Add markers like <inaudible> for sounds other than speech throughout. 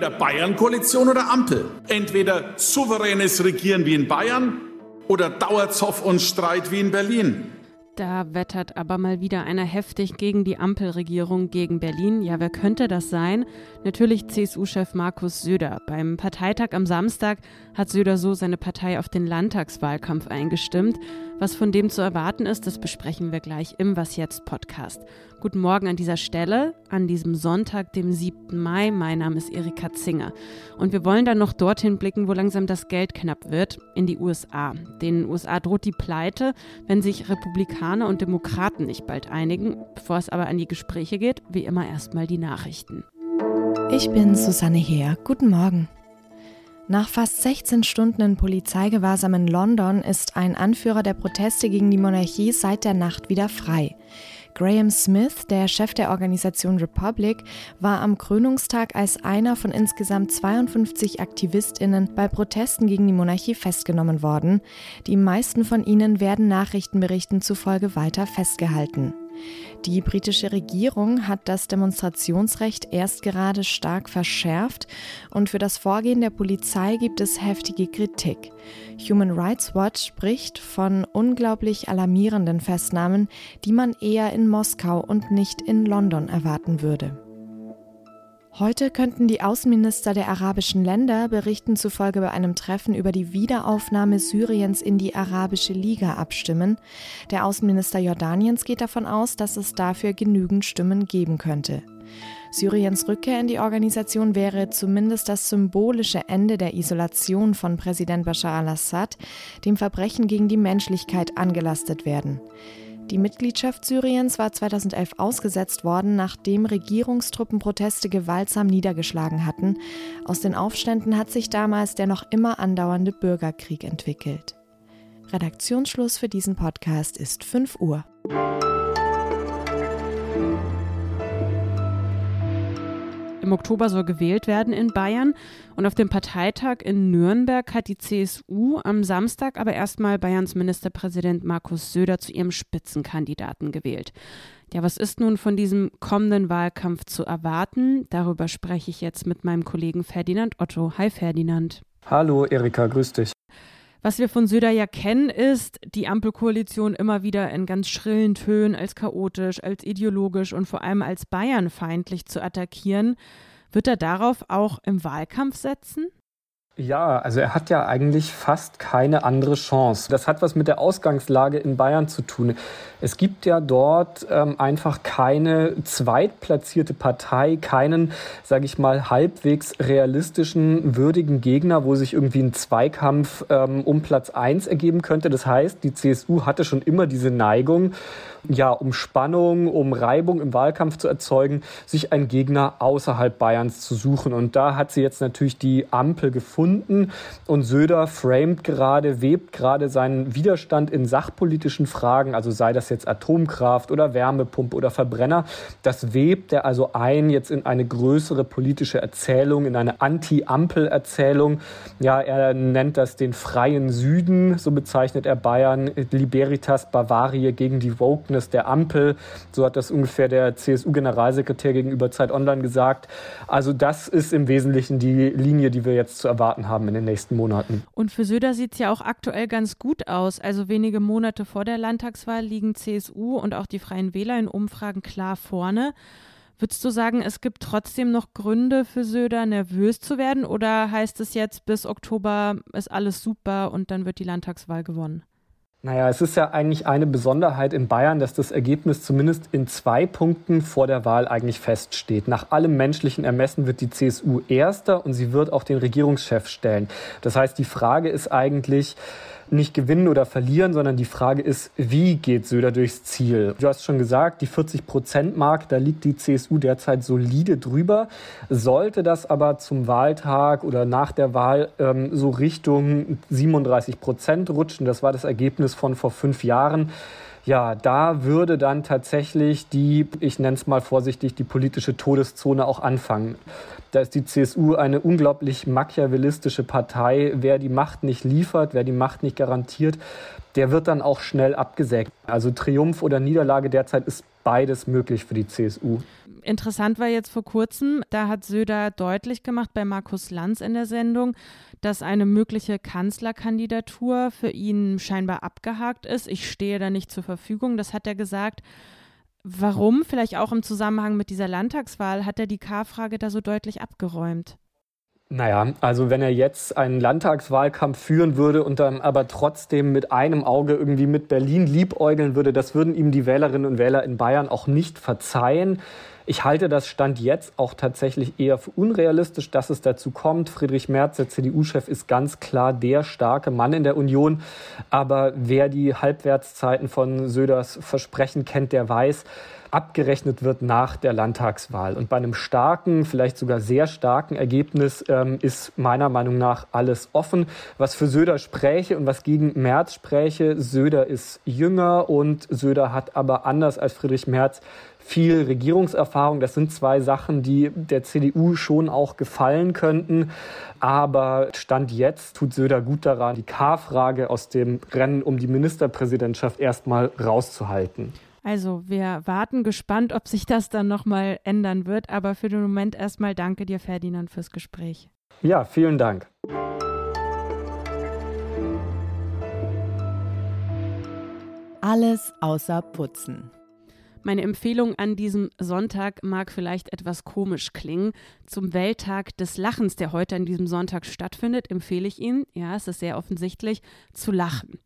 Entweder Bayern-Koalition oder Ampel. Entweder souveränes Regieren wie in Bayern oder Dauerzoff und Streit wie in Berlin. Da wettert aber mal wieder einer heftig gegen die Ampelregierung gegen Berlin. Ja, wer könnte das sein? Natürlich CSU-Chef Markus Söder. Beim Parteitag am Samstag hat Söder so seine Partei auf den Landtagswahlkampf eingestimmt. Was von dem zu erwarten ist, das besprechen wir gleich im Was jetzt Podcast. Guten Morgen an dieser Stelle, an diesem Sonntag, dem 7. Mai. Mein Name ist Erika Zinger. Und wir wollen dann noch dorthin blicken, wo langsam das Geld knapp wird, in die USA. Den USA droht die Pleite, wenn sich Republikaner und Demokraten nicht bald einigen. Bevor es aber an die Gespräche geht, wie immer erstmal die Nachrichten. Ich bin Susanne Heer. Guten Morgen. Nach fast 16 Stunden in Polizeigewahrsam in London ist ein Anführer der Proteste gegen die Monarchie seit der Nacht wieder frei. Graham Smith, der Chef der Organisation Republic, war am Krönungstag als einer von insgesamt 52 Aktivistinnen bei Protesten gegen die Monarchie festgenommen worden. Die meisten von ihnen werden Nachrichtenberichten zufolge weiter festgehalten. Die britische Regierung hat das Demonstrationsrecht erst gerade stark verschärft und für das Vorgehen der Polizei gibt es heftige Kritik. Human Rights Watch spricht von unglaublich alarmierenden Festnahmen, die man eher in Moskau und nicht in London erwarten würde. Heute könnten die Außenminister der arabischen Länder Berichten zufolge bei einem Treffen über die Wiederaufnahme Syriens in die Arabische Liga abstimmen. Der Außenminister Jordaniens geht davon aus, dass es dafür genügend Stimmen geben könnte. Syriens Rückkehr in die Organisation wäre zumindest das symbolische Ende der Isolation von Präsident Bashar al-Assad, dem Verbrechen gegen die Menschlichkeit angelastet werden. Die Mitgliedschaft Syriens war 2011 ausgesetzt worden, nachdem Regierungstruppen Proteste gewaltsam niedergeschlagen hatten. Aus den Aufständen hat sich damals der noch immer andauernde Bürgerkrieg entwickelt. Redaktionsschluss für diesen Podcast ist 5 Uhr. Im Oktober soll gewählt werden in Bayern. Und auf dem Parteitag in Nürnberg hat die CSU am Samstag aber erstmal Bayerns Ministerpräsident Markus Söder zu ihrem Spitzenkandidaten gewählt. Ja, was ist nun von diesem kommenden Wahlkampf zu erwarten? Darüber spreche ich jetzt mit meinem Kollegen Ferdinand Otto. Hi Ferdinand. Hallo Erika, grüß dich. Was wir von Söder ja kennen, ist die Ampelkoalition immer wieder in ganz schrillen Tönen als chaotisch, als ideologisch und vor allem als bayernfeindlich zu attackieren. Wird er darauf auch im Wahlkampf setzen? Ja, also er hat ja eigentlich fast keine andere Chance. Das hat was mit der Ausgangslage in Bayern zu tun. Es gibt ja dort ähm, einfach keine zweitplatzierte Partei, keinen, sage ich mal, halbwegs realistischen, würdigen Gegner, wo sich irgendwie ein Zweikampf ähm, um Platz eins ergeben könnte. Das heißt, die CSU hatte schon immer diese Neigung, ja, um Spannung, um Reibung im Wahlkampf zu erzeugen, sich einen Gegner außerhalb Bayerns zu suchen. Und da hat sie jetzt natürlich die Ampel gefunden und Söder framet gerade, webt gerade seinen Widerstand in sachpolitischen Fragen, also sei das jetzt Atomkraft oder Wärmepumpe oder Verbrenner, das webt er also ein jetzt in eine größere politische Erzählung, in eine Anti-Ampel-Erzählung. Ja, er nennt das den freien Süden, so bezeichnet er Bayern, Liberitas Bavaria gegen die Woke Ergebnis der Ampel. So hat das ungefähr der CSU-Generalsekretär gegenüber Zeit Online gesagt. Also das ist im Wesentlichen die Linie, die wir jetzt zu erwarten haben in den nächsten Monaten. Und für Söder sieht es ja auch aktuell ganz gut aus. Also wenige Monate vor der Landtagswahl liegen CSU und auch die Freien Wähler in Umfragen klar vorne. Würdest du sagen, es gibt trotzdem noch Gründe für Söder, nervös zu werden? Oder heißt es jetzt, bis Oktober ist alles super und dann wird die Landtagswahl gewonnen? Naja, es ist ja eigentlich eine Besonderheit in Bayern, dass das Ergebnis zumindest in zwei Punkten vor der Wahl eigentlich feststeht. Nach allem menschlichen Ermessen wird die CSU erster und sie wird auch den Regierungschef stellen. Das heißt, die Frage ist eigentlich, nicht gewinnen oder verlieren, sondern die Frage ist, wie geht Söder durchs Ziel? Du hast schon gesagt, die 40-Prozent-Mark, da liegt die CSU derzeit solide drüber. Sollte das aber zum Wahltag oder nach der Wahl ähm, so Richtung 37 Prozent rutschen, das war das Ergebnis von vor fünf Jahren, ja, da würde dann tatsächlich die, ich nenne es mal vorsichtig, die politische Todeszone auch anfangen. Da ist die CSU eine unglaublich machiavellistische Partei. Wer die Macht nicht liefert, wer die Macht nicht garantiert, der wird dann auch schnell abgesägt. Also Triumph oder Niederlage derzeit ist beides möglich für die CSU. Interessant war jetzt vor kurzem, da hat Söder deutlich gemacht bei Markus Lanz in der Sendung, dass eine mögliche Kanzlerkandidatur für ihn scheinbar abgehakt ist. Ich stehe da nicht zur Verfügung, das hat er gesagt. Warum, vielleicht auch im Zusammenhang mit dieser Landtagswahl, hat er die K-Frage da so deutlich abgeräumt? Naja, also wenn er jetzt einen Landtagswahlkampf führen würde und dann aber trotzdem mit einem Auge irgendwie mit Berlin liebäugeln würde, das würden ihm die Wählerinnen und Wähler in Bayern auch nicht verzeihen. Ich halte das Stand jetzt auch tatsächlich eher für unrealistisch, dass es dazu kommt. Friedrich Merz, der CDU-Chef, ist ganz klar der starke Mann in der Union. Aber wer die Halbwertszeiten von Söders Versprechen kennt, der weiß, abgerechnet wird nach der Landtagswahl. Und bei einem starken, vielleicht sogar sehr starken Ergebnis ähm, ist meiner Meinung nach alles offen. Was für Söder spräche und was gegen Merz spräche, Söder ist jünger und Söder hat aber anders als Friedrich Merz viel Regierungserfahrung. Das sind zwei Sachen, die der CDU schon auch gefallen könnten. Aber Stand jetzt tut Söder gut daran, die K-Frage aus dem Rennen um die Ministerpräsidentschaft erstmal rauszuhalten. Also, wir warten gespannt, ob sich das dann nochmal ändern wird. Aber für den Moment erstmal danke dir, Ferdinand, fürs Gespräch. Ja, vielen Dank. Alles außer Putzen. Meine Empfehlung an diesem Sonntag mag vielleicht etwas komisch klingen. Zum Welttag des Lachens, der heute an diesem Sonntag stattfindet, empfehle ich Ihnen, ja, es ist sehr offensichtlich, zu lachen.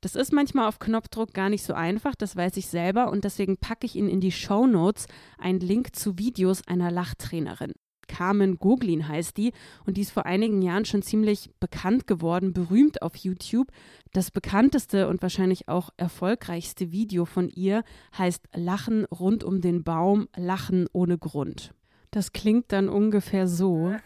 Das ist manchmal auf Knopfdruck gar nicht so einfach, das weiß ich selber und deswegen packe ich Ihnen in die Show Notes einen Link zu Videos einer Lachtrainerin. Carmen Goglin heißt die und die ist vor einigen Jahren schon ziemlich bekannt geworden, berühmt auf YouTube. Das bekannteste und wahrscheinlich auch erfolgreichste Video von ihr heißt Lachen rund um den Baum, Lachen ohne Grund. Das klingt dann ungefähr so. <laughs>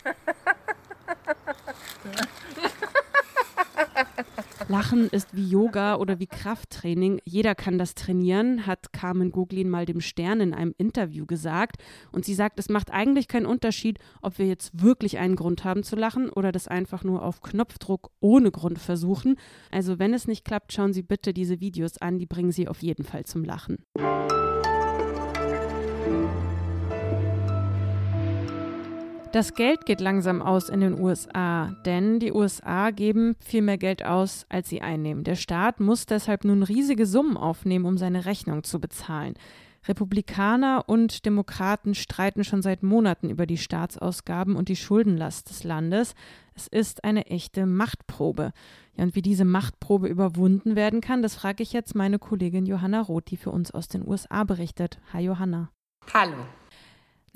Lachen ist wie Yoga oder wie Krafttraining. Jeder kann das trainieren, hat Carmen Goglin mal dem Stern in einem Interview gesagt. Und sie sagt, es macht eigentlich keinen Unterschied, ob wir jetzt wirklich einen Grund haben zu lachen oder das einfach nur auf Knopfdruck ohne Grund versuchen. Also wenn es nicht klappt, schauen Sie bitte diese Videos an, die bringen Sie auf jeden Fall zum Lachen. Das Geld geht langsam aus in den USA, denn die USA geben viel mehr Geld aus, als sie einnehmen. Der Staat muss deshalb nun riesige Summen aufnehmen, um seine Rechnung zu bezahlen. Republikaner und Demokraten streiten schon seit Monaten über die Staatsausgaben und die Schuldenlast des Landes. Es ist eine echte Machtprobe. Ja, und wie diese Machtprobe überwunden werden kann, das frage ich jetzt meine Kollegin Johanna Roth, die für uns aus den USA berichtet. Hi Johanna. Hallo.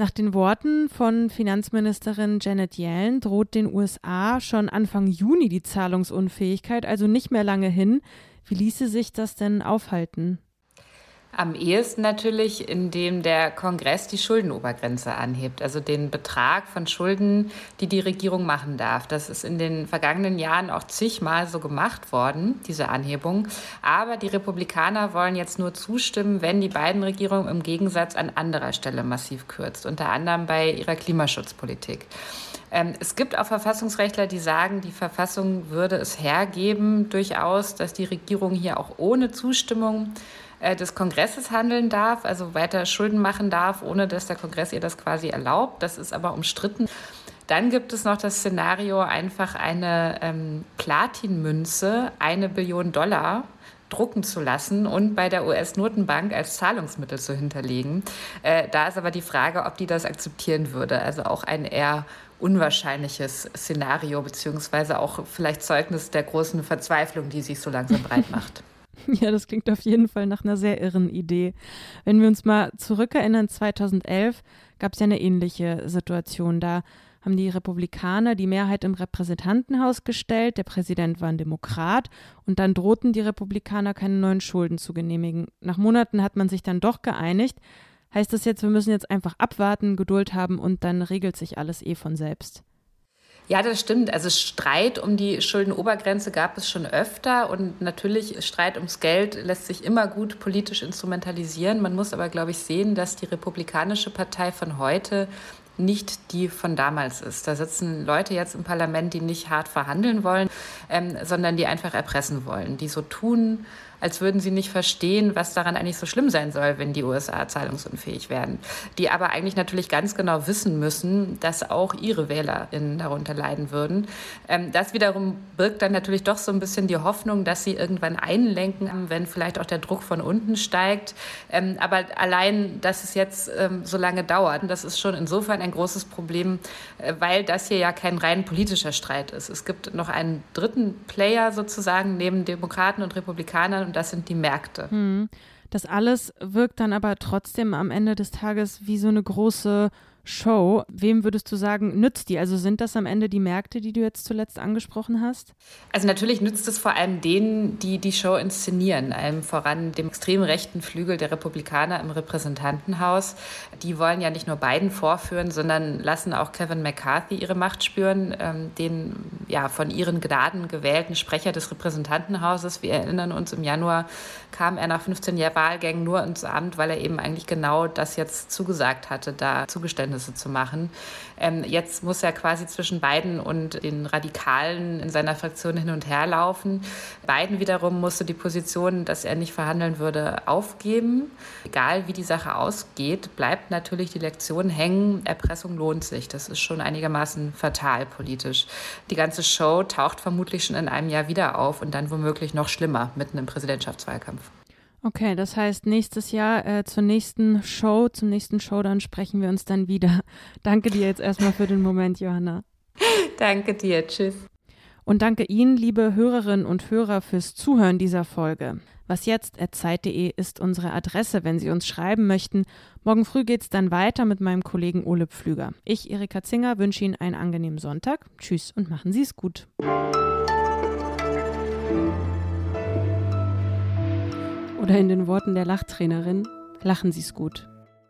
Nach den Worten von Finanzministerin Janet Yellen droht den USA schon Anfang Juni die Zahlungsunfähigkeit, also nicht mehr lange hin. Wie ließe sich das denn aufhalten? Am ehesten natürlich, indem der Kongress die Schuldenobergrenze anhebt, also den Betrag von Schulden, die die Regierung machen darf. Das ist in den vergangenen Jahren auch zigmal so gemacht worden, diese Anhebung. Aber die Republikaner wollen jetzt nur zustimmen, wenn die beiden Regierungen im Gegensatz an anderer Stelle massiv kürzt, unter anderem bei ihrer Klimaschutzpolitik. Ähm, es gibt auch Verfassungsrechtler, die sagen, die Verfassung würde es hergeben, durchaus, dass die Regierung hier auch ohne Zustimmung äh, des Kongresses handeln darf, also weiter Schulden machen darf, ohne dass der Kongress ihr das quasi erlaubt. Das ist aber umstritten. Dann gibt es noch das Szenario, einfach eine ähm, Platinmünze, eine Billion Dollar drucken zu lassen und bei der US-Notenbank als Zahlungsmittel zu hinterlegen. Äh, da ist aber die Frage, ob die das akzeptieren würde. Also auch ein eher unwahrscheinliches Szenario, beziehungsweise auch vielleicht Zeugnis der großen Verzweiflung, die sich so langsam breit macht. <laughs> <laughs> Ja, das klingt auf jeden Fall nach einer sehr irren Idee. Wenn wir uns mal zurückerinnern, 2011 gab es ja eine ähnliche Situation. Da haben die Republikaner die Mehrheit im Repräsentantenhaus gestellt, der Präsident war ein Demokrat und dann drohten die Republikaner keine neuen Schulden zu genehmigen. Nach Monaten hat man sich dann doch geeinigt. Heißt das jetzt, wir müssen jetzt einfach abwarten, Geduld haben und dann regelt sich alles eh von selbst? Ja, das stimmt. Also Streit um die Schuldenobergrenze gab es schon öfter und natürlich Streit ums Geld lässt sich immer gut politisch instrumentalisieren. Man muss aber, glaube ich, sehen, dass die Republikanische Partei von heute nicht die von damals ist. Da sitzen Leute jetzt im Parlament, die nicht hart verhandeln wollen, ähm, sondern die einfach erpressen wollen, die so tun, als würden sie nicht verstehen, was daran eigentlich so schlimm sein soll, wenn die USA zahlungsunfähig werden. Die aber eigentlich natürlich ganz genau wissen müssen, dass auch ihre WählerInnen darunter leiden würden. Ähm, das wiederum birgt dann natürlich doch so ein bisschen die Hoffnung, dass sie irgendwann einlenken, wenn vielleicht auch der Druck von unten steigt. Ähm, aber allein, dass es jetzt ähm, so lange dauert, das ist schon insofern ein großes Problem, äh, weil das hier ja kein rein politischer Streit ist. Es gibt noch einen dritten Player sozusagen neben Demokraten und Republikanern und das sind die Märkte. Hm. Das alles wirkt dann aber trotzdem am Ende des Tages wie so eine große Show, wem würdest du sagen, nützt die? Also sind das am Ende die Märkte, die du jetzt zuletzt angesprochen hast? Also natürlich nützt es vor allem denen, die die Show inszenieren, allem voran dem extrem rechten Flügel der Republikaner im Repräsentantenhaus. Die wollen ja nicht nur Biden vorführen, sondern lassen auch Kevin McCarthy ihre Macht spüren, ähm, den ja von ihren Gnaden gewählten Sprecher des Repräsentantenhauses. Wir erinnern uns, im Januar kam er nach 15 Jahren Wahlgängen nur ins Amt, weil er eben eigentlich genau das jetzt zugesagt hatte, da Zugeständnisse Zugeständnisse zu machen. Ähm, jetzt muss er quasi zwischen Biden und den Radikalen in seiner Fraktion hin und her laufen. Biden wiederum musste die Position, dass er nicht verhandeln würde, aufgeben. Egal wie die Sache ausgeht, bleibt natürlich die Lektion hängen. Erpressung lohnt sich. Das ist schon einigermaßen fatal politisch. Die ganze Show taucht vermutlich schon in einem Jahr wieder auf und dann womöglich noch schlimmer mitten im Präsidentschaftswahlkampf. Okay, das heißt, nächstes Jahr äh, zur nächsten Show, zum nächsten Show, dann sprechen wir uns dann wieder. <laughs> Danke dir jetzt erstmal für den Moment, Johanna. <laughs> danke dir, tschüss. Und danke Ihnen, liebe Hörerinnen und Hörer, fürs Zuhören dieser Folge. Was jetzt zeit.de ist unsere Adresse, wenn Sie uns schreiben möchten. Morgen früh geht es dann weiter mit meinem Kollegen Ole Pflüger. Ich, Erika Zinger, wünsche Ihnen einen angenehmen Sonntag. Tschüss und machen Sie es gut. Oder in den Worten der Lachtrainerin, lachen Sie es gut.